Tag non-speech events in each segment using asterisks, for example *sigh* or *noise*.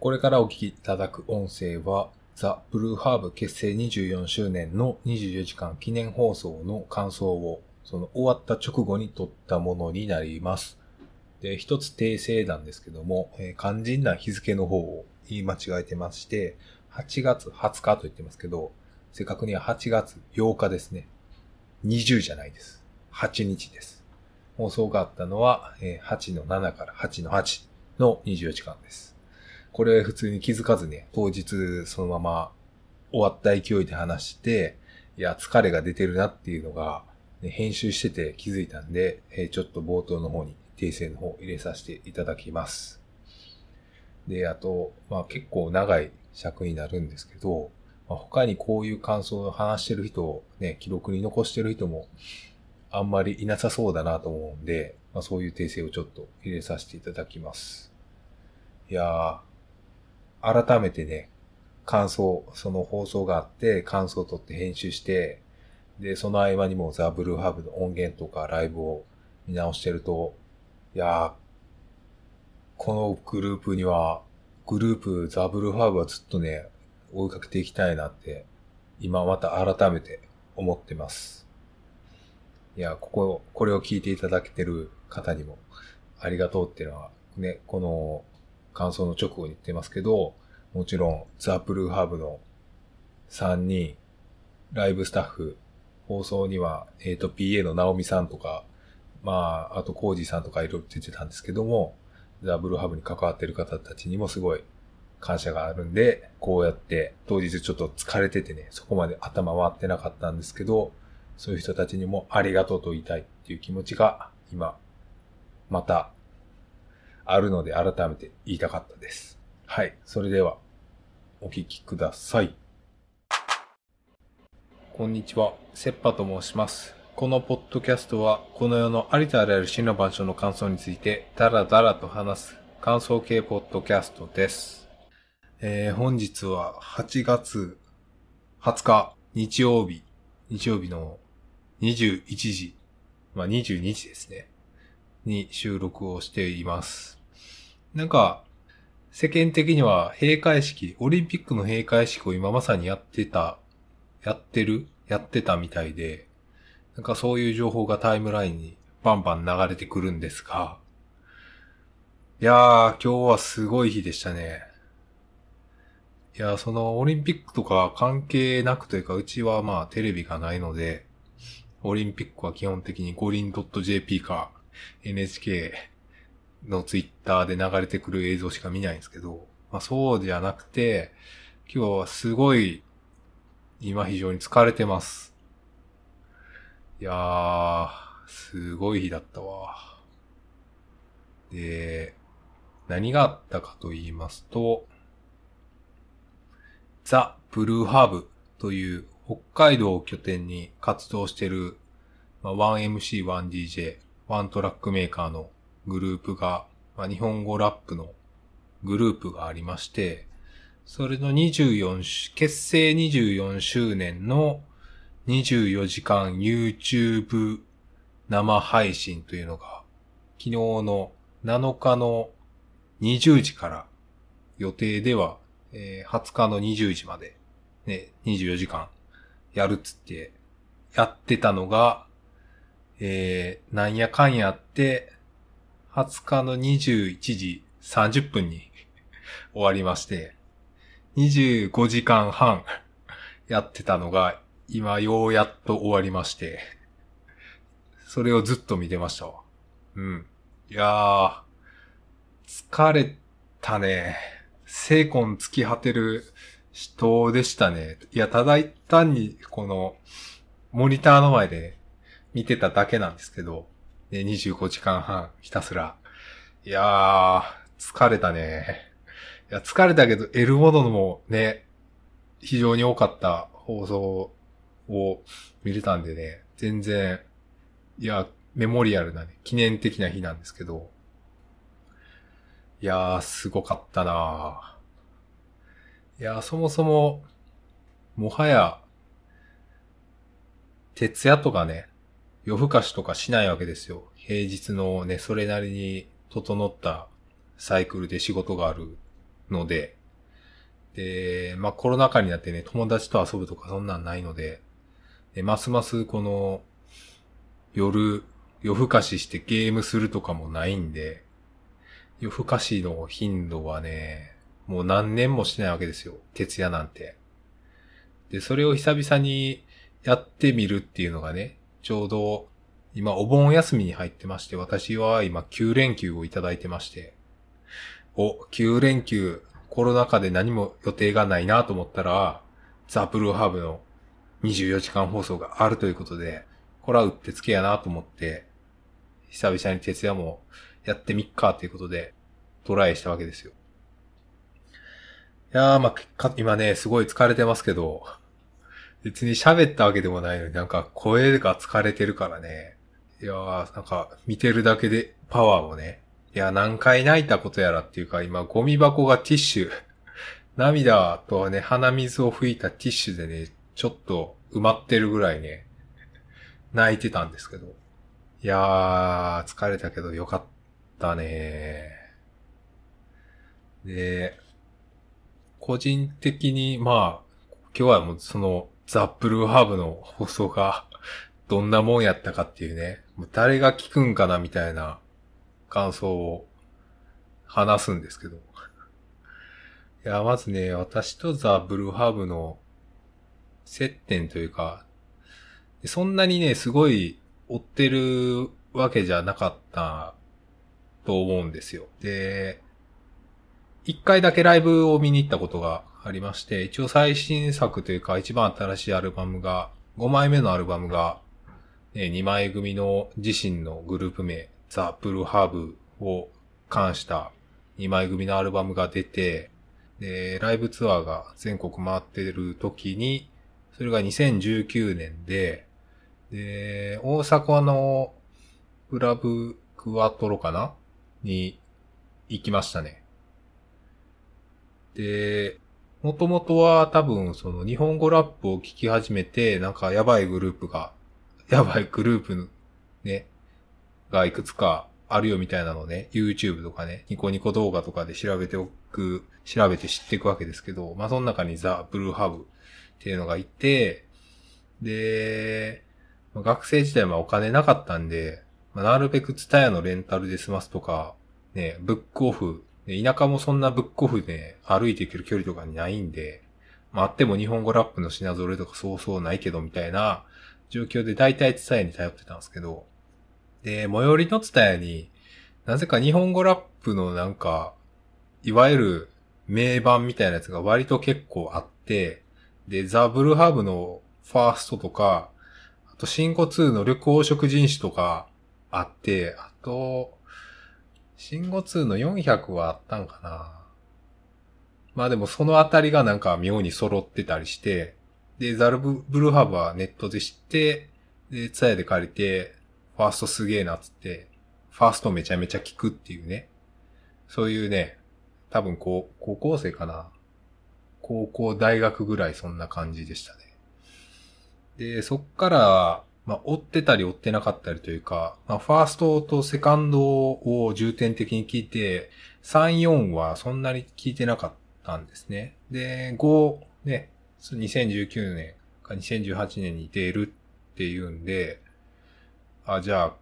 これからお聞きいただく音声は、ザ・ブルーハーブ結成24周年の24時間記念放送の感想を、その終わった直後に撮ったものになります。で、一つ訂正なんですけども、えー、肝心な日付の方を言い間違えてまして、8月20日と言ってますけど、正確には8月8日ですね。20じゃないです。8日です。放送があったのは、8の7から8の8の24時間です。これ普通に気づかずね、当日そのまま終わった勢いで話して、いや、疲れが出てるなっていうのが、ね、編集してて気づいたんで、えちょっと冒頭の方に訂正の方入れさせていただきます。で、あと、まあ結構長い尺になるんですけど、まあ、他にこういう感想を話してる人を、ね、記録に残してる人もあんまりいなさそうだなと思うんで、まあ、そういう訂正をちょっと入れさせていただきます。いやー、改めてね、感想、その放送があって、感想を取って編集して、で、その合間にもザ・ブルーハーブの音源とかライブを見直してると、いやー、このグループには、グループザ・ブルーハーブはずっとね、追いかけていきたいなって、今また改めて思ってます。いや、ここ、これを聞いていただけてる方にもありがとうっていうのは、ね、この感想の直後に言ってますけど、もちろん、ザ・ブルーハーブの3人、ライブスタッフ、放送には、えっ、ー、と、PA のナオミさんとか、まあ、あと、コージさんとかいろいろ出てたんですけども、ザ・ブルーハーブに関わってる方たちにもすごい感謝があるんで、こうやって当日ちょっと疲れててね、そこまで頭回ってなかったんですけど、そういう人たちにもありがとうと言いたいっていう気持ちが今、またあるので改めて言いたかったです。はい。それでは、お聞きください。こんにちは。セッパと申します。このポッドキャストは、この世のありとあらゆる真の万象の感想について、だらだらと話す感想系ポッドキャストです。えー、本日は8月20日、日曜日、日曜日の21時、まあ、22時ですね。に収録をしています。なんか、世間的には閉会式、オリンピックの閉会式を今まさにやってた、やってるやってたみたいで、なんかそういう情報がタイムラインにバンバン流れてくるんですが、いやー、今日はすごい日でしたね。いやー、そのオリンピックとか関係なくというか、うちはまあテレビがないので、オリンピックは基本的に五輪 .jp か NHK のツイッターで流れてくる映像しか見ないんですけど、まあそうじゃなくて、今日はすごい、今非常に疲れてます。いやー、すごい日だったわ。で、何があったかと言いますと、ザ・ブルーハーブという北海道を拠点に活動している、まあ、1MC、1DJ、ワントラックメーカーのグループが、まあ、日本語ラップのグループがありまして、それの24、結成24周年の24時間 YouTube 生配信というのが、昨日の7日の20時から予定では、えー、20日の20時まで、ね、24時間やるっつって、やってたのが、えー、なんやかんやって、20日の21時30分に終わりまして、25時間半やってたのが、今ようやっと終わりまして、それをずっと見てましたわ。うん。いやー、疲れたね。精魂突き果てる人でしたね。いや、ただ一単に、この、モニターの前で見てただけなんですけど、ね、25時間半ひたすら。いやー、疲れたね。いや、疲れたけど、得るものもね、非常に多かった放送を見れたんでね、全然、いや、メモリアルなね、記念的な日なんですけど、いやー、すごかったなーいやー、そもそも、もはや、徹夜とかね、夜更かしとかしないわけですよ。平日のね、それなりに整ったサイクルで仕事があるので、で、まあコロナ禍になってね、友達と遊ぶとかそんなんないので、でますますこの、夜、夜更かししてゲームするとかもないんで、夜更かしの頻度はね、もう何年もしないわけですよ。徹夜なんて。で、それを久々にやってみるっていうのがね、ちょうど今お盆休みに入ってまして、私は今9連休をいただいてまして、お、9連休、コロナ禍で何も予定がないなと思ったら、ザ・ブルーハーブの24時間放送があるということで、これはうってつけやなと思って、久々に徹夜もやってみっかということで、トライしたわけですよ。いやー、まあ、今ね、すごい疲れてますけど、別に喋ったわけでもないのになんか声が疲れてるからね。いやー、なんか見てるだけでパワーをね。いや、何回泣いたことやらっていうか、今ゴミ箱がティッシュ、*laughs* 涙とね、鼻水を拭いたティッシュでね、ちょっと埋まってるぐらいね、泣いてたんですけど。いやー、疲れたけどよかったねで、個人的に、まあ、今日はもうその、ザ・ブルーハーブの放送がどんなもんやったかっていうね、誰が聞くんかなみたいな感想を話すんですけど。いや、まずね、私とザ・ブルーハーブの接点というか、そんなにね、すごい追ってるわけじゃなかったと思うんですよ。で、一回だけライブを見に行ったことがありまして、一応最新作というか一番新しいアルバムが、5枚目のアルバムが、ね、2枚組の自身のグループ名、ザ・ブルハーブを関した2枚組のアルバムが出て、で、ライブツアーが全国回ってる時に、それが2019年で、で、大阪のクラブクワトロかな？に行きましたね。で、もともとは多分その日本語ラップを聴き始めて、なんかやばいグループが、*laughs* やばいグループね、がいくつかあるよみたいなのね、YouTube とかね、ニコニコ動画とかで調べておく、調べて知っていくわけですけど、まあその中にザ・ブルーハブっていうのがいて、で、学生時代はお金なかったんで、まあ、なるべくツタヤのレンタルで済ますとか、ね、ブックオフ、で田舎もそんなブックオフで歩いて行ける距離とかにないんで、まあ、あっても日本語ラップの品揃えとかそうそうないけどみたいな状況で大体ツタヤに頼ってたんですけど、で、最寄りのツタヤに、なぜか日本語ラップのなんか、いわゆる名盤みたいなやつが割と結構あって、で、ザ・ブルハーブのファーストとか、あと、シンゴ2の緑黄色人種とかあって、あと、シンゴ2の400はあったんかな。まあでもそのあたりがなんか妙に揃ってたりして、で、ザルブブルーハーブはネットで知って、で、ツヤで借りて、ファーストすげえなっつって、ファーストめちゃめちゃ効くっていうね。そういうね、多分こう、高校生かな。高校、大学ぐらいそんな感じでしたね。で、そっから、まあ、追ってたり追ってなかったりというか、まあ、ファーストとセカンドを重点的に聞いて、3、4はそんなに聞いてなかったんですね。で、5、ね、2019年か2018年に出るっていうんで、あ、じゃあ、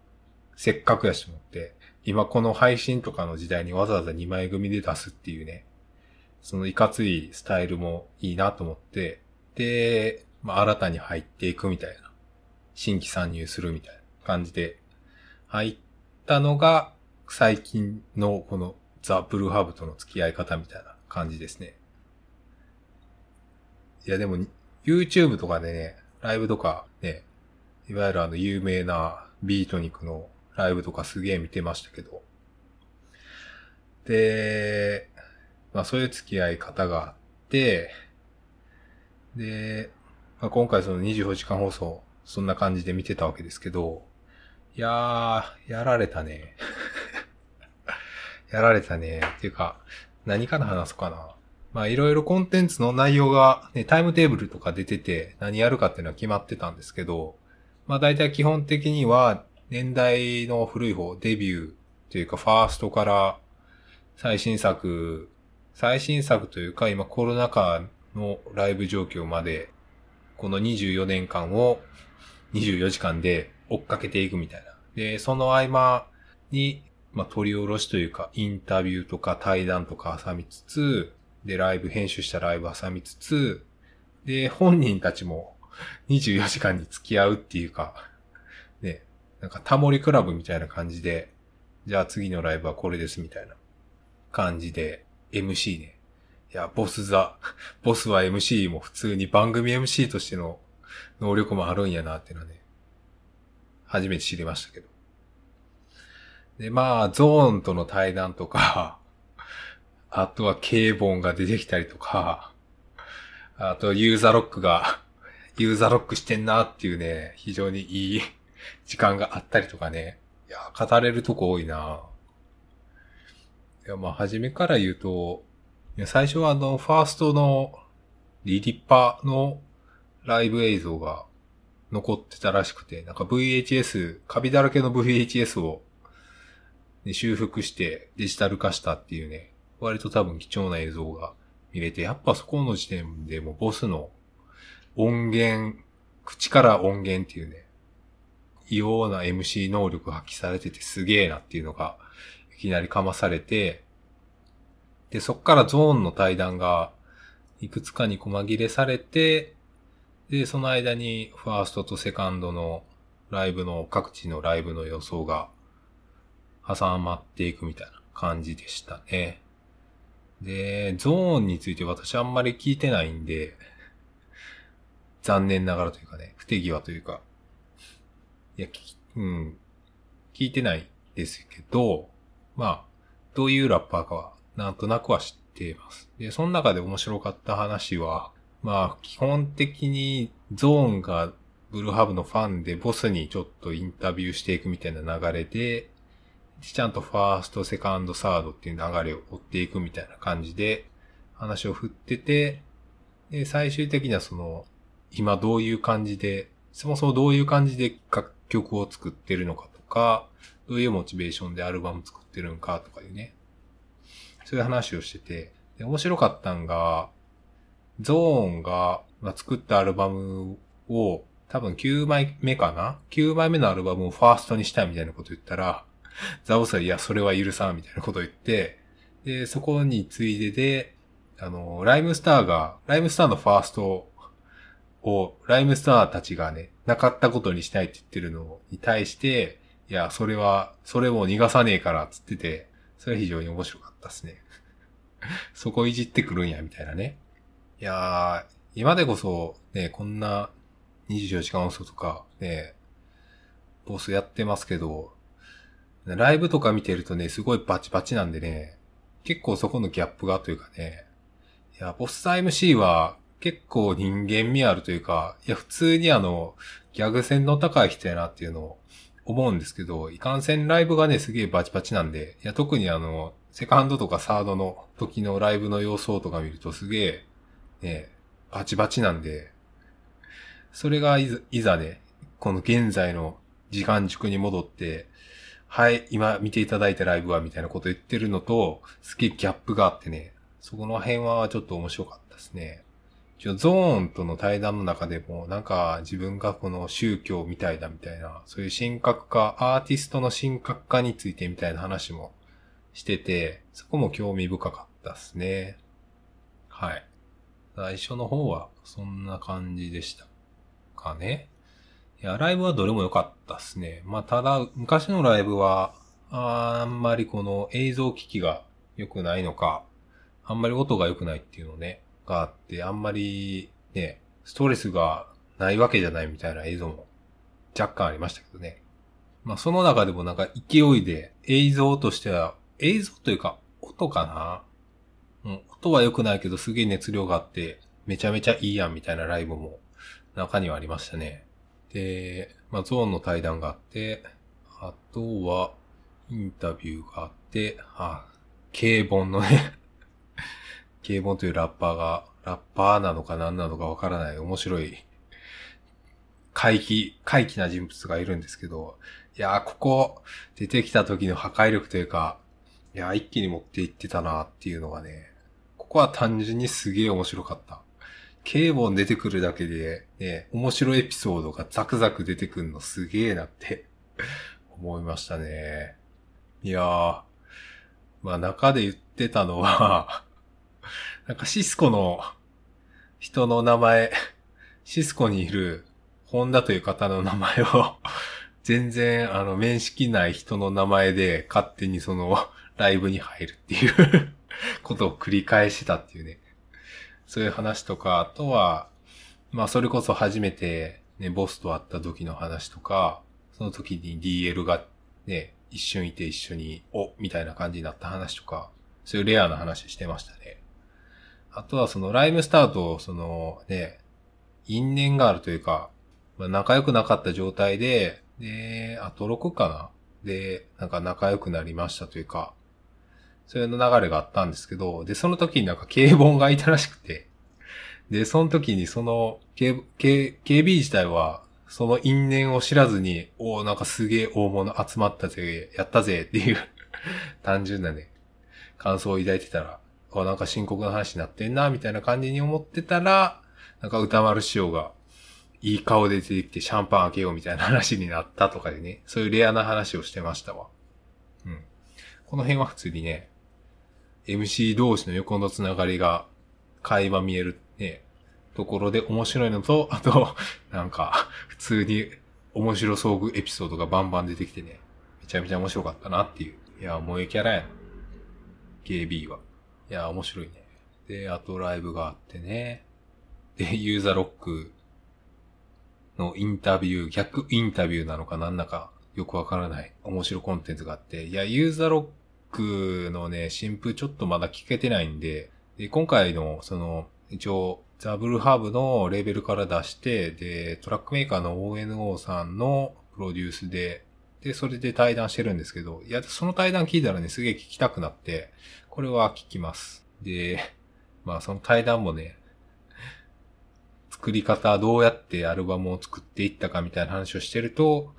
せっかくやしと思って、今この配信とかの時代にわざわざ2枚組で出すっていうね、そのいかついスタイルもいいなと思って、で、まあ、新たに入っていくみたいな。新規参入するみたいな感じで入ったのが、最近のこのザ・ブルーハーブとの付き合い方みたいな感じですね。いやでも、YouTube とかでね、ライブとかね、いわゆるあの有名なビートニクのライブとかすげえ見てましたけど。で、まあそういう付き合い方があって、で、まあ、今回その24時間放送、そんな感じで見てたわけですけど、いやー、やられたね。*laughs* やられたね。っていうか、何から話そうかな。まあいろいろコンテンツの内容が、ね、タイムテーブルとか出てて何やるかっていうのは決まってたんですけど、まあ大体基本的には年代の古い方、デビューというかファーストから最新作、最新作というか、今コロナ禍のライブ状況まで、この24年間を24時間で追っかけていくみたいな。で、その合間に、まあ、取り下ろしというか、インタビューとか対談とか挟みつつ、で、ライブ、編集したライブ挟みつつ、で、本人たちも24時間に付き合うっていうか、ね、なんかタモリクラブみたいな感じで、じゃあ次のライブはこれですみたいな感じで、MC ね。いや、ボスザ、ボスは MC も普通に番組 MC としての能力もあるんやなっていうのはね、初めて知りましたけど。で、まあ、ゾーンとの対談とか、*laughs* あとは K ボンが出てきたりとか、あとユーザーロックが、ユーザーロックしてんなっていうね、非常にいい時間があったりとかね。いや、語れるとこ多いないや、まあ、初めから言うと、最初はあの、ファーストのリリッパのライブ映像が残ってたらしくて、なんか VHS、カビだらけの VHS を、ね、修復してデジタル化したっていうね、割と多分貴重な映像が見れて、やっぱそこの時点でもボスの音源、口から音源っていうね、異様な MC 能力発揮されててすげえなっていうのが、いきなりかまされて、で、そっからゾーンの対談が、いくつかに細切れされて、で、その間に、ファーストとセカンドのライブの、各地のライブの予想が、挟まっていくみたいな感じでしたね。で、ゾーンについて私あんまり聞いてないんで、残念ながらというかね、不手際というか、いや、うん、聞いてないですけど、まあ、どういうラッパーかは、なんとなくは知っています。で、その中で面白かった話は、まあ、基本的にゾーンがブルーハブのファンでボスにちょっとインタビューしていくみたいな流れで、ちゃんとファースト、セカンド、サードっていう流れを追っていくみたいな感じで話を振ってて、で、最終的にはその、今どういう感じで、そもそもどういう感じで楽曲を作ってるのかとか、どういうモチベーションでアルバム作ってるのかとかいうね、そういう話をしてて、で面白かったんが、ゾーンが、作ったアルバムを多分9枚目かな ?9 枚目のアルバムをファーストにしたいみたいなこと言ったら、ザオスはいや、それは許さんみたいなこと言って、で、そこについでで、あの、ライムスターが、ライムスターのファーストを、ライムスターたちがね、なかったことにしたいって言ってるのに対して、いや、それは、それも逃がさねえから、つってて、それは非常に面白かったですね。*laughs* そこいじってくるんや、みたいなね。いやー、今でこそ、ね、こんな24時間遅とか、ね、ボスやってますけど、ライブとか見てるとね、すごいバチバチなんでね、結構そこのギャップがというかね、いや、ボスタ MC は結構人間味あるというか、いや、普通にあの、ギャグ戦の高い人やなっていうのを思うんですけど、いかんせんライブがね、すげえバチバチなんで、いや、特にあの、セカンドとかサードの時のライブの様相とか見るとすげえ、ね、バチバチなんで、それがいざいざね、この現在の時間軸に戻って、はい、今見ていただいたライブはみたいなこと言ってるのと、すげえギャップがあってね、そこの辺はちょっと面白かったですね。ゾーンとの対談の中でも、なんか自分がこの宗教みたいだみたいな、そういう神格化、アーティストの神格化についてみたいな話もしてて、そこも興味深かったですね。はい。最初の方はそんな感じでしたかね。いや、ライブはどれも良かったっすね。まあ、ただ、昔のライブは、あんまりこの映像機器が良くないのか、あんまり音が良くないっていうのね、があって、あんまりね、ストレスがないわけじゃないみたいな映像も若干ありましたけどね。まあ、その中でもなんか勢いで映像としては、映像というか音かなうん、音は良くないけどすげえ熱量があって、めちゃめちゃいいやんみたいなライブも中にはありましたね。で、まあ、ゾーンの対談があって、あとは、インタビューがあって、あ、ケーボンのね *laughs* ケーボンというラッパーが、ラッパーなのか何なのかわからない面白い、怪奇、怪奇な人物がいるんですけど、いやー、ここ、出てきた時の破壊力というか、いやー、一気に持っていってたなっていうのがね、こは単純にすげえ面白かった。ケーボン出てくるだけで、ね、面白いエピソードがザクザク出てくるのすげえなって *laughs* 思いましたね。いやー、まあ中で言ってたのは *laughs* なんかシスコの人の名前、シスコにいるホンダという方の名前を *laughs* 全然あの面識ない人の名前で勝手にそのライブに入るっていう *laughs* ことを繰り返したっていうね。そういう話とか、あとは、まあそれこそ初めてね、ボスと会った時の話とか、その時に DL がね、一瞬いて一緒に、お、みたいな感じになった話とか、そういうレアな話してましたね。あとはそのライムスターと、そのね、因縁があるというか、まあ、仲良くなかった状態で、で、あと6かなで、なんか仲良くなりましたというか、そういうの流れがあったんですけど、で、その時になんか警本がいたらしくて、で、その時にその、警、警、警備自体は、その因縁を知らずに、おおなんかすげえ大物集まったぜ、やったぜっていう *laughs* 単純なね、感想を抱いてたら、おなんか深刻な話になってんな、みたいな感じに思ってたら、なんか歌丸師匠が、いい顔で出てきてシャンパン開けようみたいな話になったとかでね、そういうレアな話をしてましたわ。うん。この辺は普通にね、MC 同士の横のつながりが会話見えるね、ところで面白いのと、*laughs* あと、なんか、普通に面白遭遇エピソードがバンバン出てきてね、めちゃめちゃ面白かったなっていう。いや、萌えキャラやん。KB は。いや、面白いね。で、あとライブがあってね。で、ユーザーロックのインタビュー、逆インタビューなのかなんだかよくわからない面白コンテンツがあって、いや、ユーザーロックのね、新風ちょっとまだ聞けてないんで、で今回のその一応、ザブルハーブのレーベルから出して、で、トラックメーカーの ONO さんのプロデュースで、で、それで対談してるんですけど、いや、その対談聞いたらね、すげえ聞きたくなって、これは聞きます。で、*laughs* まあその対談もね、作り方、どうやってアルバムを作っていったかみたいな話をしてると、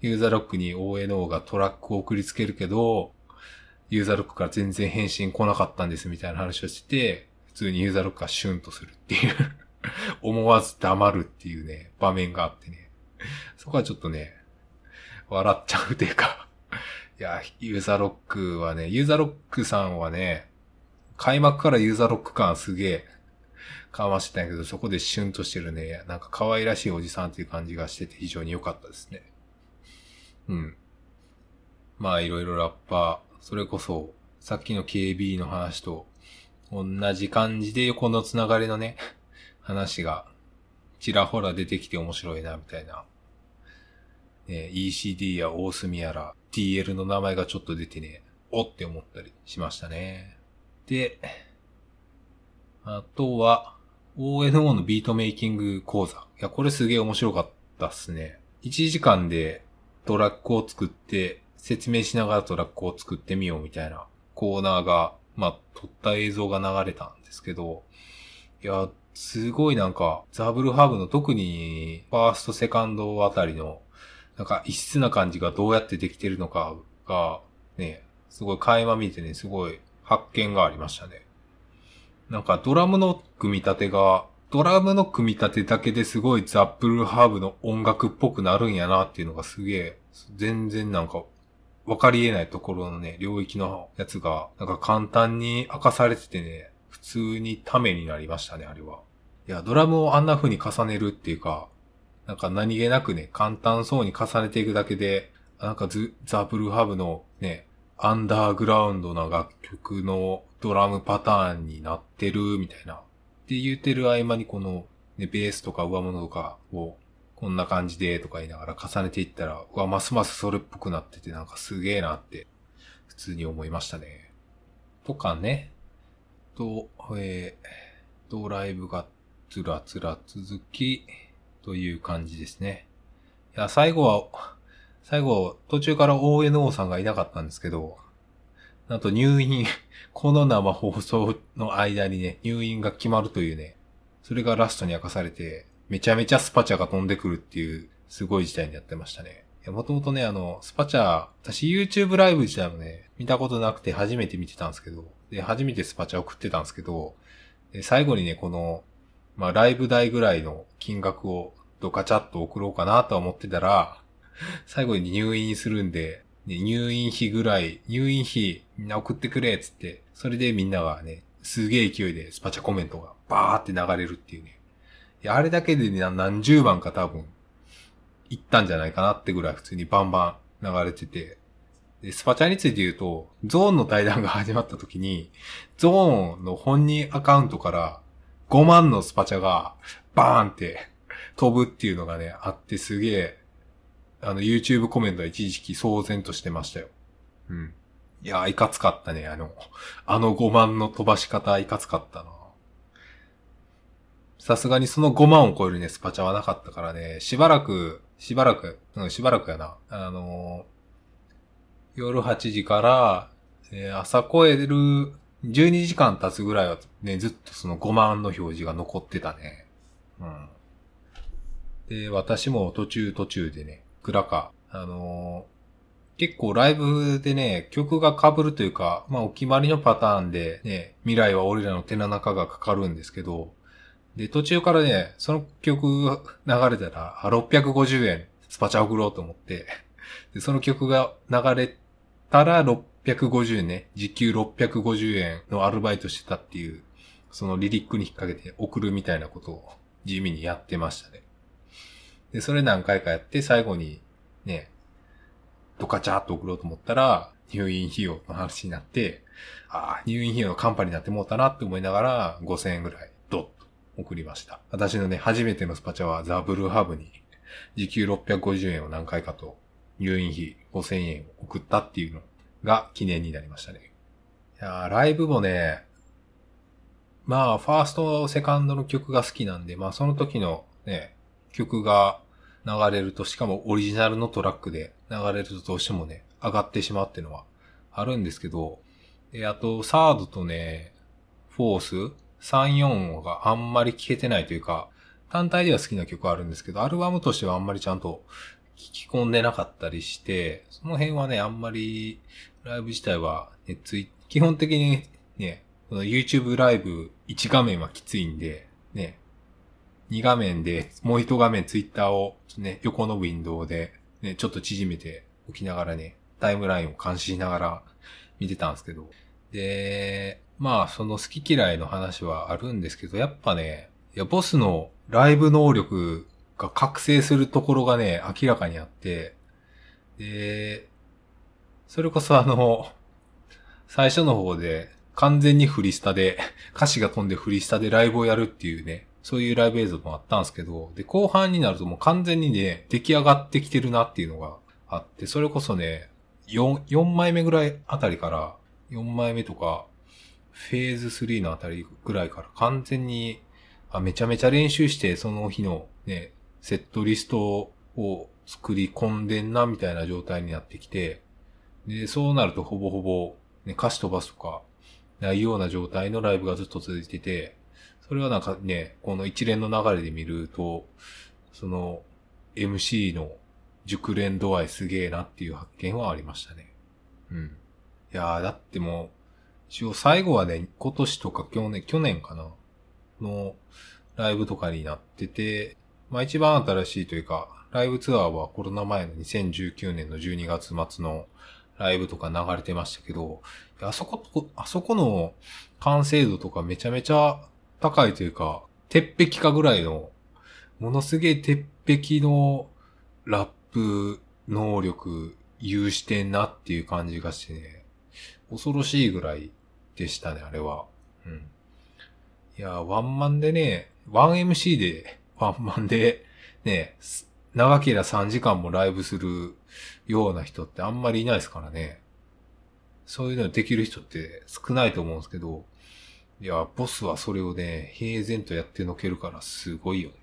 ユーザーロックに ONO がトラックを送りつけるけど、ユーザーロックから全然返信来なかったんですみたいな話をして、普通にユーザーロックがシュンとするっていう *laughs* 思わず黙るっていうね、場面があってね。そこはちょっとね、笑っちゃうというか *laughs* いや、ユーザーロックはね、ユーザーロックさんはね、開幕からユーザーロック感すげえ、かましてたんやけど、そこでシュンとしてるね、なんか可愛らしいおじさんっていう感じがしてて非常に良かったですね。うん。まあいろいろラッパー、それこそ、さっきの KB の話と同じ感じで横のつながりのね、話がちらほら出てきて面白いな、みたいな。ね、ECD や大隅やら TL の名前がちょっと出てね、おって思ったりしましたね。で、あとは、ONO のビートメイキング講座。いや、これすげえ面白かったっすね。1時間でトラックを作って、説明しながらトラックを作ってみようみたいなコーナーがまあ、撮った映像が流れたんですけど、いや、すごいなんか、ザブルハーブの特に、ファースト、セカンドあたりの、なんか異質な感じがどうやってできてるのかが、ね、すごい垣間見てね、すごい発見がありましたね。なんかドラムの組み立てが、ドラムの組み立てだけですごいザ・ブルハーブの音楽っぽくなるんやなっていうのがすげえ、全然なんかわかり得ないところのね、領域のやつが、なんか簡単に明かされててね、普通にためになりましたね、あれは。いや、ドラムをあんな風に重ねるっていうか、なんか何気なくね、簡単そうに重ねていくだけで、なんかズ、ザ・ブルーハブのね、アンダーグラウンドな楽曲のドラムパターンになってる、みたいな。って言ってる合間にこの、ね、ベースとか上物とかをこんな感じでとか言いながら重ねていったら、うわ、ますますそれっぽくなっててなんかすげえなって、普通に思いましたね。とかね。と、えー、と、ライブがつらつら続き、という感じですね。いや、最後は、最後、途中から ONO さんがいなかったんですけど、なんと入院、*laughs* この生放送の間にね、入院が決まるというね、それがラストに明かされて、めちゃめちゃスパチャが飛んでくるっていう、すごい事態になってましたね。もともとね、あの、スパチャ、私 YouTube ライブ自体もね、見たことなくて初めて見てたんですけど、で、初めてスパチャ送ってたんですけど、で最後にね、この、まあ、ライブ代ぐらいの金額をドカチャッと送ろうかなと思ってたら、最後に入院するんで、ね、入院費ぐらい、入院費みんな送ってくれっつって、それでみんながね、すげえ勢いでスパチャコメントがバーって流れるっていうね。あれだけで、何十万か多分、行ったんじゃないかなってぐらい普通にバンバン流れてて、で、スパチャについて言うと、ゾーンの対談が始まった時に、ゾーンの本人アカウントから5万のスパチャがバーンって飛ぶっていうのがね、あってすげえ、あの YouTube コメントは一時期騒然としてましたよ。うん。いやいかつかったね。あの、あの5万の飛ばし方、いかつかったな。さすがにその5万を超えるね、スパチャはなかったからね、しばらく、しばらく、うん、しばらくやな。あの夜8時から、えー、朝超える12時間経つぐらいはね、ずっとその5万の表示が残ってたね。うん。で、私も途中途中でね、暗か、あのー、結構ライブでね、曲が被るというか、まあお決まりのパターンでね、未来は俺らの手の中がかかるんですけど、で、途中からね、その曲流れたら、650円スパチャ送ろうと思って、で、その曲が流れたら650円ね、時給650円のアルバイトしてたっていう、そのリリックに引っ掛けて送るみたいなことを地味にやってましたね。で、それ何回かやって最後にね、ドカチャーっと送ろうと思ったら、入院費用の話になって、ああ、入院費用のカンパになってもうたなって思いながら、5000円ぐらい、ドッと送りました。私のね、初めてのスパチャはザ・ブルーハーブに、時給650円を何回かと入院費5000円を送ったっていうのが記念になりましたね。いやライブもね、まあ、ファースト、セカンドの曲が好きなんで、まあその時のね、曲が流れると、しかもオリジナルのトラックで流れるとどうしてもね、上がってしまうっていうのはあるんですけど、え、あと、サードとね、フォース、3、4音があんまり聴けてないというか、単体では好きな曲あるんですけど、アルバムとしてはあんまりちゃんと聞き込んでなかったりして、その辺はね、あんまりライブ自体は、ね、つい、基本的にね、この YouTube ライブ1画面はきついんで、ね、2画面で、もう1画面 Twitter をね、横のウィンドウで、ね、ちょっと縮めておきながらね、タイムラインを監視しながら見てたんですけど。で、まあ、その好き嫌いの話はあるんですけど、やっぱね、いや、ボスのライブ能力が覚醒するところがね、明らかにあって、で、それこそあの、最初の方で完全にフリスタで、*laughs* 歌詞が飛んでフリスタでライブをやるっていうね、そういうライブ映像もあったんですけど、で、後半になるともう完全にね、出来上がってきてるなっていうのがあって、それこそね、4、4枚目ぐらいあたりから、4枚目とか、フェーズ3のあたりぐらいから完全に、あ、めちゃめちゃ練習して、その日のね、セットリストを作り込んでんな、みたいな状態になってきて、で、そうなるとほぼほぼ、ね、歌詞飛ばすとか、ないような状態のライブがずっと続いてて、それはなんかね、この一連の流れで見ると、その、MC の熟練度合いすげえなっていう発見はありましたね。うん。いやー、だってもう、一応最後はね、今年とか去年、去年かなのライブとかになってて、まあ一番新しいというか、ライブツアーはコロナ前の2019年の12月末のライブとか流れてましたけど、あそこ、あそこの完成度とかめちゃめちゃ高いというか、鉄壁かぐらいの、ものすげえ鉄壁のラップ能力有してんなっていう感じがしてね、恐ろしいぐらいでしたね、あれは。うん。いや、ワンマンでね、1MC でワンマンで、ね、長ければ3時間もライブするような人ってあんまりいないですからね。そういうのできる人って少ないと思うんですけど、いや、ボスはそれをね、平然とやってのけるからすごいよね。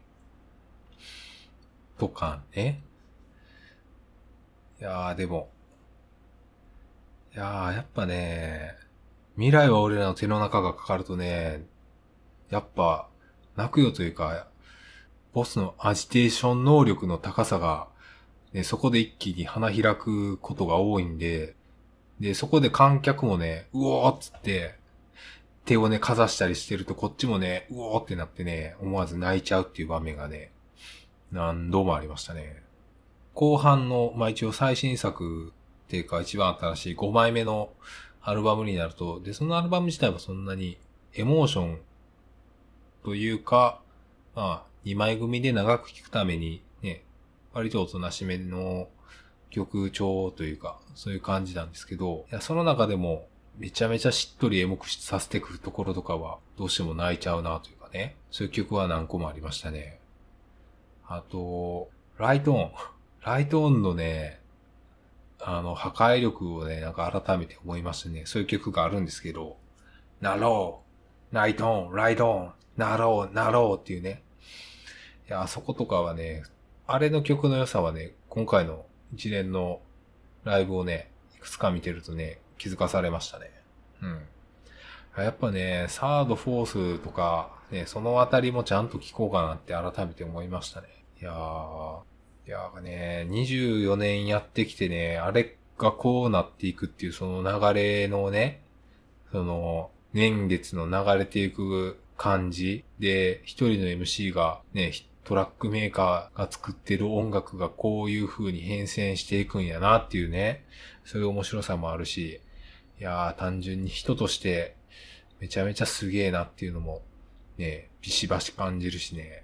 とかね。いやーでも、いやーやっぱね、未来は俺らの手の中がかかるとね、やっぱ泣くよというか、ボスのアジテーション能力の高さがね、そこで一気に花開くことが多いんで、で、そこで観客もね、うおーっつって、手をね、かざしたりしてると、こっちもね、うおーってなってね、思わず泣いちゃうっていう場面がね、何度もありましたね。後半の、まあ一応最新作っていうか一番新しい5枚目のアルバムになると、で、そのアルバム自体はそんなにエモーションというか、まあ、2枚組で長く聴くためにね、割とおとなしめの曲調というか、そういう感じなんですけど、いや、その中でもめちゃめちゃしっとりエモくさせてくるところとかは、どうしても泣いちゃうなというかね、そういう曲は何個もありましたね。あと、 Right on。Right on のね、あの、破壊力をね、なんか改めて思いましたね。そういう曲があるんですけど、なろう、 Right on、Right on、なろう、なろうっていうね。いや、あそことかはね、あれの曲の良さはね、今回の一連のライブをね、いくつか見てるとね、気づかされましたね。うん。やっぱね、サード、フォースとか、ね、そのあたりもちゃんと聞こうかなって改めて思いましたね。いやー、いやーね、24年やってきてね、あれがこうなっていくっていうその流れのね、その、年月の流れていく感じ。で、一人の MC がね、トラックメーカーが作ってる音楽がこういう風に変遷していくんやなっていうね、そういう面白さもあるし、いやー単純に人としてめちゃめちゃすげえなっていうのもね、ビシバシ感じるしね、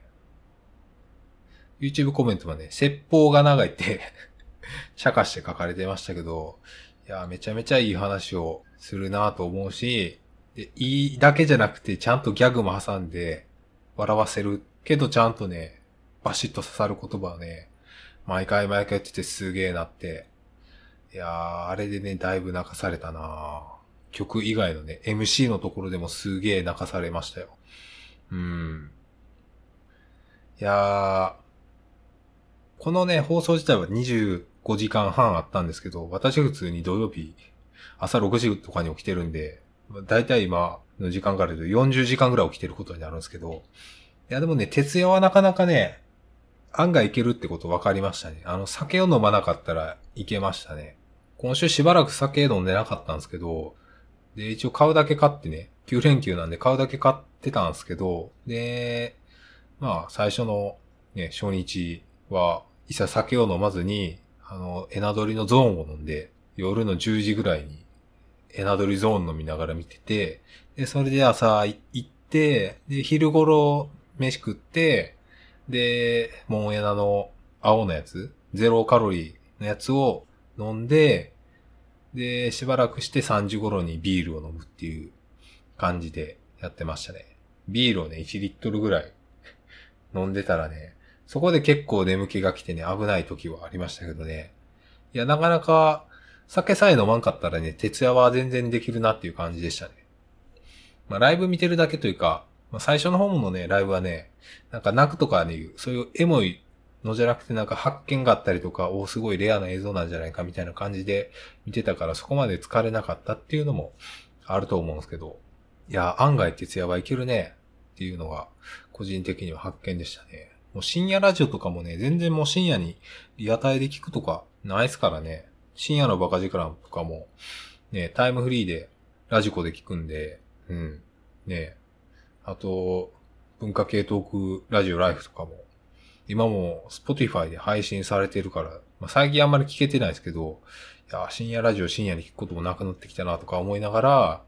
YouTube コメントはね、説法が長いって *laughs* 茶化して書かれてましたけど、いや、めちゃめちゃいい話をするなと思うし、で、いいだけじゃなくて、ちゃんとギャグも挟んで、笑わせるけど、ちゃんとね、バシッと刺さる言葉をね、毎回毎回言っててすげえなって。いやー、あれでね、だいぶ泣かされたな曲以外のね、MC のところでもすげえ泣かされましたよ。うん。いやー、このね、放送自体は25時間半あったんですけど、私普通に土曜日、朝6時とかに起きてるんで、だいたい今の時間から言うと40時間ぐらい起きてることになるんですけど、いやでもね、徹夜はなかなかね、案外いけるってこと分かりましたね。あの、酒を飲まなかったらいけましたね。今週しばらく酒飲んでなかったんですけど、で、一応買うだけ買ってね、9連休なんで買うだけ買ってたんですけど、で、まあ、最初のね、初日は、一切酒を飲まずに、あの、エナドリのゾーンを飲んで、夜の10時ぐらいに、エナドリゾーン飲みながら見てて、で、それで朝行って、で、昼頃飯食って、で、モンエナの青のやつ、ゼロカロリーのやつを飲んで、で、しばらくして3時頃にビールを飲むっていう感じでやってましたね。ビールをね、1リットルぐらい飲んでたらね、そこで結構眠気が来てね、危ない時はありましたけどね。いや、なかなか、酒さえ飲まんかったらね、徹夜は全然できるなっていう感じでしたね。まあ、ライブ見てるだけというか、まあ、最初の方のね、ライブはね、なんか泣くとかね、そういうエモいのじゃなくてなんか発見があったりとか、おすごいレアな映像なんじゃないかみたいな感じで見てたからそこまで疲れなかったっていうのもあると思うんですけど、いや、案外徹夜はいけるねっていうのが個人的には発見でしたね。もう深夜ラジオとかもね、全然もう深夜にリアタイで聞くとかないっすからね。深夜のバカ力とかも、ね、タイムフリーでラジコで聞くんで、うん。ねあと、文化系トークラジオライフとかも、今も Spotify で配信されてるから、まあ、最近あんまり聞けてないですけど、いや、深夜ラジオ深夜に聞くこともなくなってきたなとか思いながら、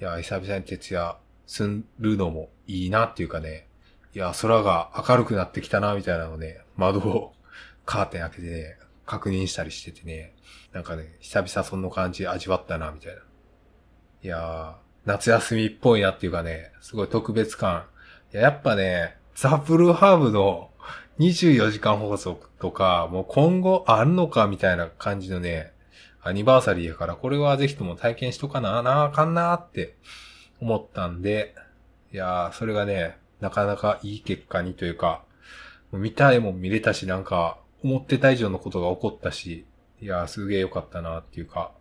いや、久々に徹夜するのもいいなっていうかね、いや、空が明るくなってきたな、みたいなのをね、窓をカーテン開けてね、確認したりしててね、なんかね、久々そんな感じ味わったな、みたいな。いやー、夏休みっぽいなっていうかね、すごい特別感。いや、やっぱね、ザ・ブルーハーブの24時間放送とか、もう今後あんのかみたいな感じのね、アニバーサリーやから、これはぜひとも体験しとかな、なあかんなーって思ったんで、いやー、それがね、なかなかいい結果にというか、見たいも見れたし、なんか、思ってた以上のことが起こったし、いやすげえ良かったなっていうか、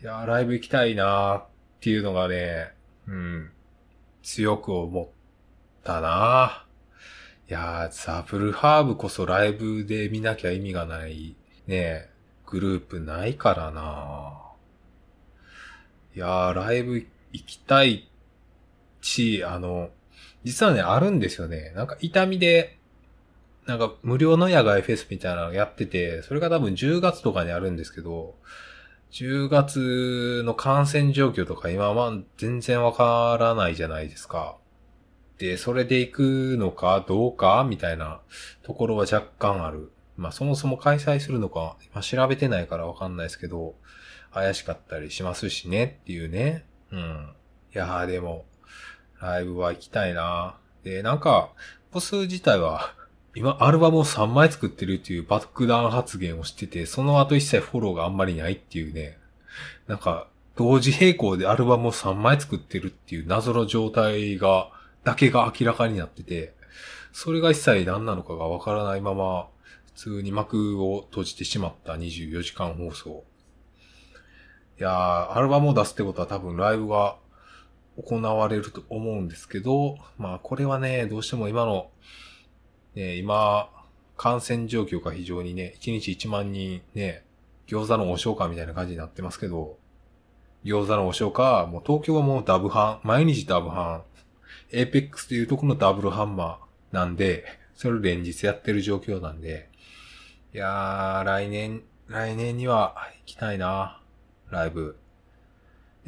いやライブ行きたいなっていうのがね、うん、強く思ったな。いやザ・ブルハーブこそライブで見なきゃ意味がない、ね、グループないからな。いや、ライブ行きたいし、あの、実はね、あるんですよね。なんか痛みで、なんか無料の野外フェスみたいなのやってて、それが多分10月とかにあるんですけど、10月の感染状況とか今は全然わからないじゃないですか。で、それで行くのかどうかみたいなところは若干ある。まあそもそも開催するのか、今調べてないからわかんないですけど、怪しかったりしますしねっていうね。うん。いやーでも、ライブは行きたいなで、なんか、ボス自体は、*laughs* 今、アルバムを3枚作ってるっていうバックダウン発言をしてて、その後一切フォローがあんまりないっていうね。なんか、同時並行でアルバムを3枚作ってるっていう謎の状態が、だけが明らかになってて、それが一切何なのかがわからないまま、普通に幕を閉じてしまった24時間放送。いやー、アルバムを出すってことは多分ライブが行われると思うんですけど、まあこれはね、どうしても今の、ね、今、感染状況が非常にね、1日1万人ね、餃子のお消化みたいな感じになってますけど、餃子のお消化、もう東京はもうダブハン、毎日ダブハン、エーペックスっていうとこのダブルハンマーなんで、それを連日やってる状況なんで、いやー、来年、来年には行きたいな、ライブ。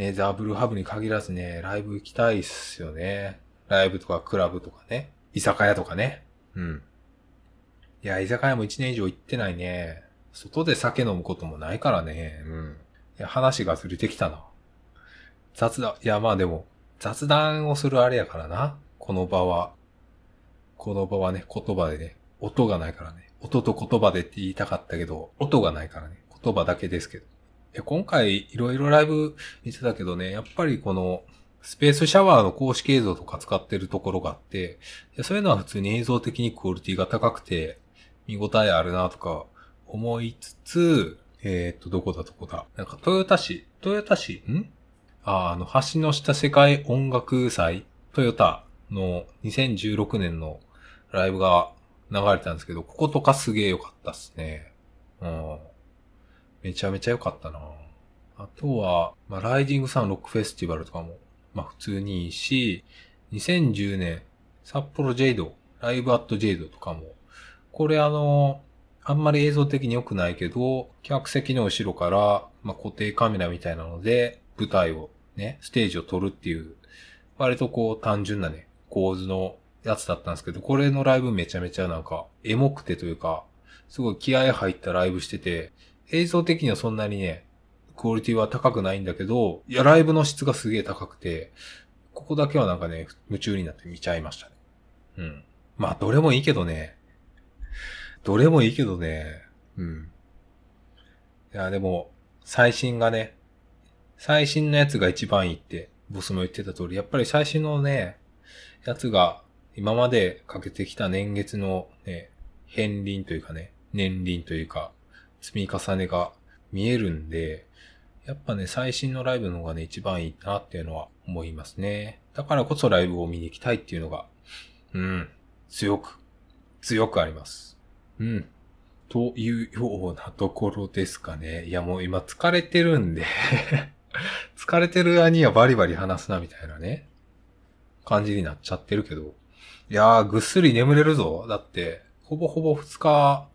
ね、ザ・ブルハブに限らずね、ライブ行きたいっすよね。ライブとかクラブとかね。居酒屋とかね。うん。いや、居酒屋も1年以上行ってないね。外で酒飲むこともないからね。うん。いや、話がずれてきたな。雑談、いや、まあでも、雑談をするあれやからな。この場は。この場はね、言葉でね、音がないからね。音と言葉でって言いたかったけど、音がないからね。言葉だけですけど。今回いろいろライブ見てたけどね、やっぱりこのスペースシャワーの公式映像とか使ってるところがあって、そういうのは普通に映像的にクオリティが高くて見応えあるなとか思いつつ、えー、っと、どこだどこだ。なんかトヨタ市、トヨタ市、ん？ああの、橋の下世界音楽祭、トヨタの2016年のライブが流れたんですけど、こことかすげえ良かったっすね。うん。めちゃめちゃ良かったな。あとは、まあ、ライジングサンロックフェスティバルとかも、まあ、普通にいいし、2010年、札幌ジェイド、ライブアットジェイドとかも、これあの、あんまり映像的に良くないけど、客席の後ろから、まあ、固定カメラみたいなので、舞台をね、ステージを撮るっていう、割とこう単純なね、構図のやつだったんですけど、これのライブめちゃめちゃなんか、エモくてというか、すごい気合入ったライブしてて、映像的にはそんなにね、クオリティは高くないんだけど、いや、ライブの質がすげえ高くて、ここだけはなんかね、夢中になって見ちゃいましたね。うん。まあ、どれもいいけどね。どれもいいけどね。うん。いや、でも、最新がね、最新のやつが一番いいって、ボスも言ってた通り、やっぱり最新のね、やつが、今までかけてきた年月のね、片鱗というかね、年輪というか、積み重ねが見えるんで、やっぱね、最新のライブの方がね、一番いいなっていうのは思いますね。だからこそライブを見に行きたいっていうのが、うん、強く、強くあります。うん。というようなところですかね。いやもう今疲れてるんで *laughs* 疲れてる間にはバリバリ話すなみたいなね、感じになっちゃってるけど。いやー、ぐっすり眠れるぞ。だって、ほぼほぼ2日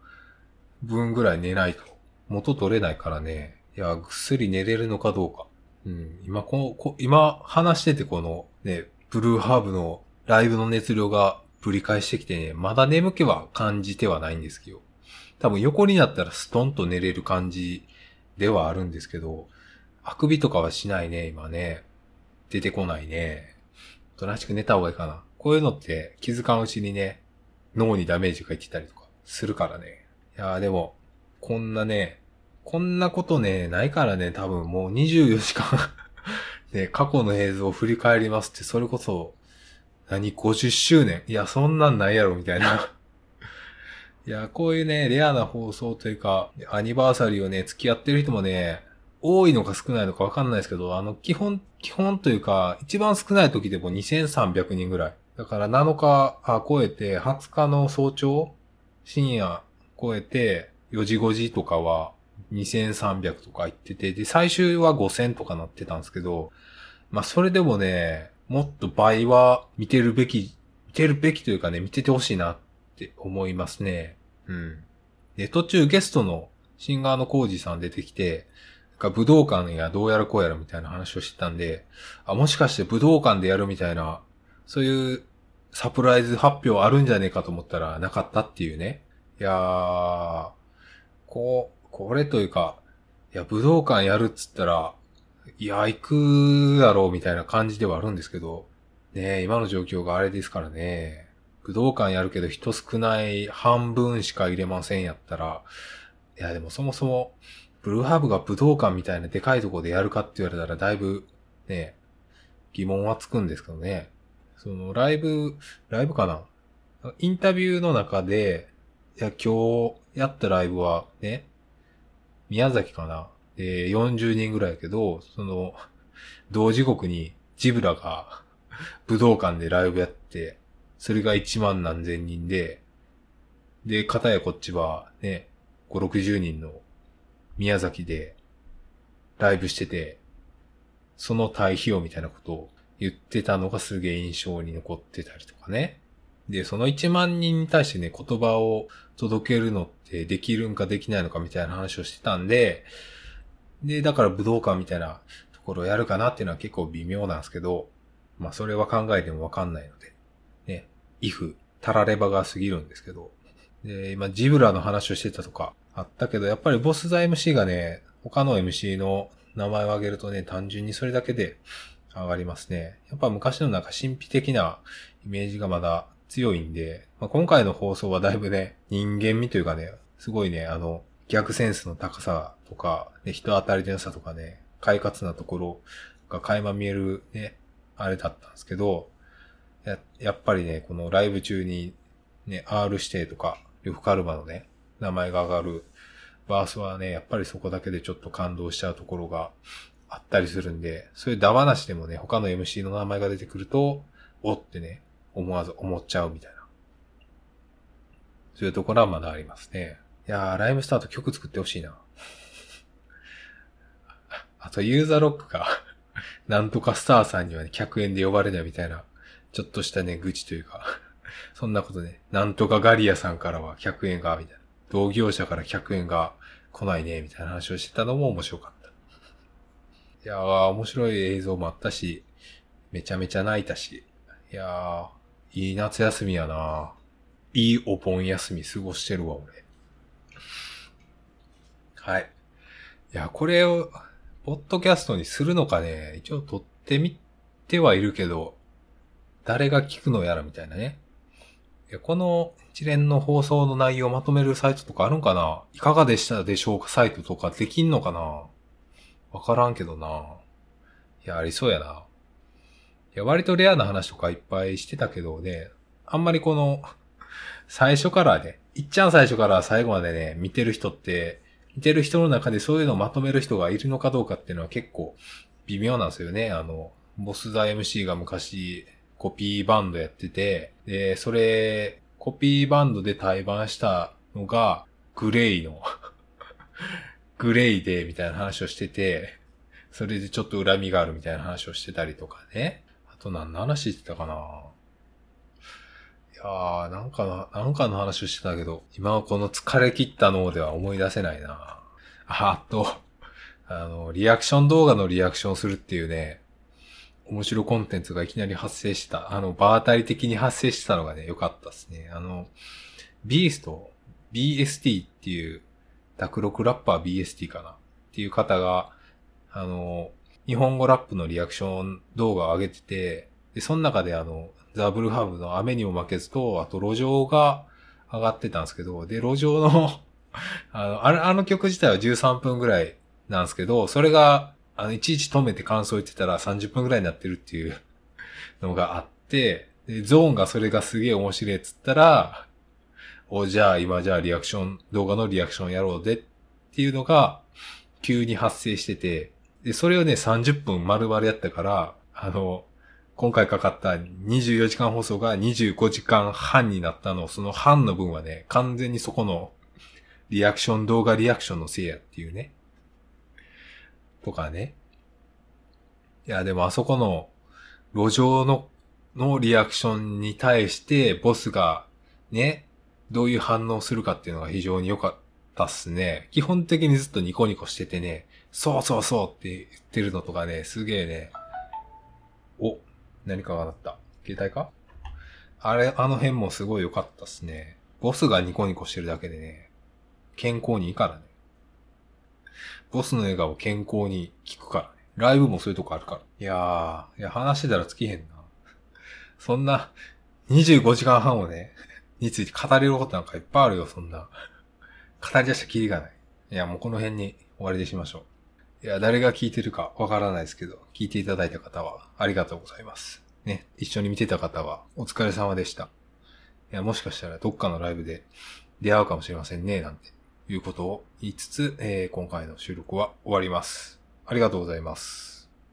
分ぐらい寝ないと元取れないからね。いや、ぐっすり寝れるのかどうか。うん。今、ここ今話しててこのね、ブルーハーブのライブの熱量がぶり返してきてね、まだ眠気は感じてはないんですけど。多分横になったらストンと寝れる感じではあるんですけど、あくびとかはしないね、今ね。出てこないね。おとなしく寝た方がいいかな。こういうのって気づかんうちにね、脳にダメージがいってたりとかするからね。いやーでも、こんなね、こんなことね、ないからね、多分もう24時間 *laughs* ね、過去の映像を振り返りますって、それこそ、何、50周年？いや、そんなんないやろ、みたいないや、こういうね、レアな放送というか、アニバーサリーをね、付き合ってる人もね、多いのか少ないのかわかんないですけど、あの、基本、基本というか、一番少ない時でも2300人ぐらい。だから7日、あ、超えて、20日の早朝、深夜、超えて、4時5時とかは2300とか言ってて、で、最終は5000とかなってたんですけど、まあそれでもね、もっと倍は見てるべき、見てるべきというかね、見ててほしいなって思いますね。うん。で、途中ゲストのシンガーのコージさん出てきて、か武道館やどうやらこうやらみたいな話をしてたんで、あ、もしかして武道館でやるみたいな、そういうサプライズ発表あるんじゃねえかと思ったらなかったっていうね。いやー、こう、これというか、いや、武道館やるっつったら、いや、行くだろうみたいな感じではあるんですけど、ね今の状況があれですからね、武道館やるけど人少ない半分しか入れませんやったら、いや、でもそもそも、ブルーハーブが武道館みたいなでかいとこでやるかって言われたらだいぶ、ね、疑問はつくんですけどね。その、ライブ、ライブかな？インタビューの中で、いや、今日やったライブはね、宮崎かなで、40人ぐらいやけど、その、同時刻にジブラが武道館でライブやって、それが1万何千人で、で、片やこっちはね、5、60人の宮崎でライブしてて、その対比をみたいなことを言ってたのがすげえ印象に残ってたりとかね。で、その1万人に対してね、言葉を届けるのってできるんかできないのかみたいな話をしてたんで、で、だから武道館みたいなところをやるかなっていうのは結構微妙なんですけど、まあそれは考えてもわかんないので、ね、if、たらればが過ぎるんですけど、で、今ジブラの話をしてたとかあったけど、やっぱりボスザ MC がね、他の MC の名前を挙げるとね、単純にそれだけで上がりますね。やっぱ昔のなんか神秘的なイメージがまだ強いんで、まあ、今回の放送はだいぶね、人間味というかね、すごいね、あの、逆センスの高さとか、ね、人当たりの良さとかね、快活なところが垣間見えるね、あれだったんですけど、や、やっぱりね、このライブ中にね、R 指定とか、呂布カルマのね、名前が上がるバースはね、やっぱりそこだけでちょっと感動しちゃうところがあったりするんで、そういうダ話でもね、他の MC の名前が出てくると、おってね、思わず思っちゃうみたいな。そういうところはまだありますね。いやー、ライブスタート曲作ってほしいな。*laughs* あと、ユーザーロックが *laughs* なんとかスターさんにはね、100円で呼ばれないみたいな、ちょっとしたね、愚痴というか *laughs* そんなことね、なんとかガリアさんからは100円が、みたいな。同業者から100円が来ないね、みたいな話をしてたのも面白かった。いやー、面白い映像もあったし、めちゃめちゃ泣いたし、いやー、いい夏休みやないいお盆休み過ごしてるわ、俺。はい。いや、これを、ポッドキャストにするのかね、一応撮ってみてはいるけど、誰が聞くのやらみたいなね。いや、この一連の放送の内容をまとめるサイトとかあるんかないかがでしたでしょうか？サイトとかできんのかな？わからんけどな。いや、ありそうやな。いや、割とレアな話とかいっぱいしてたけどね、あんまりこの、最初からね、いっちゃん最初から最後までね、見てる人って、見てる人の中でそういうのをまとめる人がいるのかどうかっていうのは結構微妙なんですよね。あの、ボスザ MC が昔コピーバンドやってて、で、それ、コピーバンドで対バンしたのが、グレイの *laughs* グレイで、みたいな話をしてて、それでちょっと恨みがあるみたいな話をしてたりとかね。と何の話してたかないやー、なんかななんかの話をしてたけど、今はこの疲れ切った脳では思い出せないなあ、あと、あの、リアクション動画のリアクションするっていうね、面白コンテンツがいきなり発生した。あの、場当たり的に発生したのがね、良かったですね。あの、ビースト、BST っていう、ダクロクラッパー BST かなっていう方が、あの、日本語ラップのリアクション動画を上げてて、で、その中であの、ザ・ブルハーブの雨にも負けずと、あと路上が上がってたんですけど、で、路上の *laughs* あの、あのあの曲自体は13分ぐらいなんですけど、それが、あの、いちいち止めて感想言ってたら30分ぐらいになってるっていう *laughs* のがあって、で、ゾーンがそれがすげえ面白いっつったら、お、じゃあ今じゃあリアクション、動画のリアクションやろうでっていうのが急に発生してて、で、それをね、30分丸々やったから、あの、今回かかった24時間放送が25時間半になったの、その半の分はね、完全にそこのリアクション動画リアクションのせいやっていうね。とかね。いや、でもあそこの路上の、のリアクションに対してボスがね、どういう反応するかっていうのが非常に良かったっすね。基本的にずっとニコニコしててね、そうそうそうって言ってるのとかね、すげえね、お、何かが鳴った。携帯か？あれ、あの辺もすごい良かったっすね。ボスがニコニコしてるだけでね、健康にいいからね。ボスの笑顔健康に効くからね。ライブもそういうとこあるから。いやー、いや話してたら尽きへんな。そんな、25時間半をね、について語れることなんかいっぱいあるよ、そんな。語り出したきりがない。いや、もうこの辺に終わりでしましょう。いや、誰が聞いてるかわからないですけど、聞いていただいた方はありがとうございます。ね、一緒に見てた方はお疲れ様でした。いや、もしかしたらどっかのライブで出会うかもしれませんね、なんていうことを言いつつ、えー、今回の収録は終わります。ありがとうございます。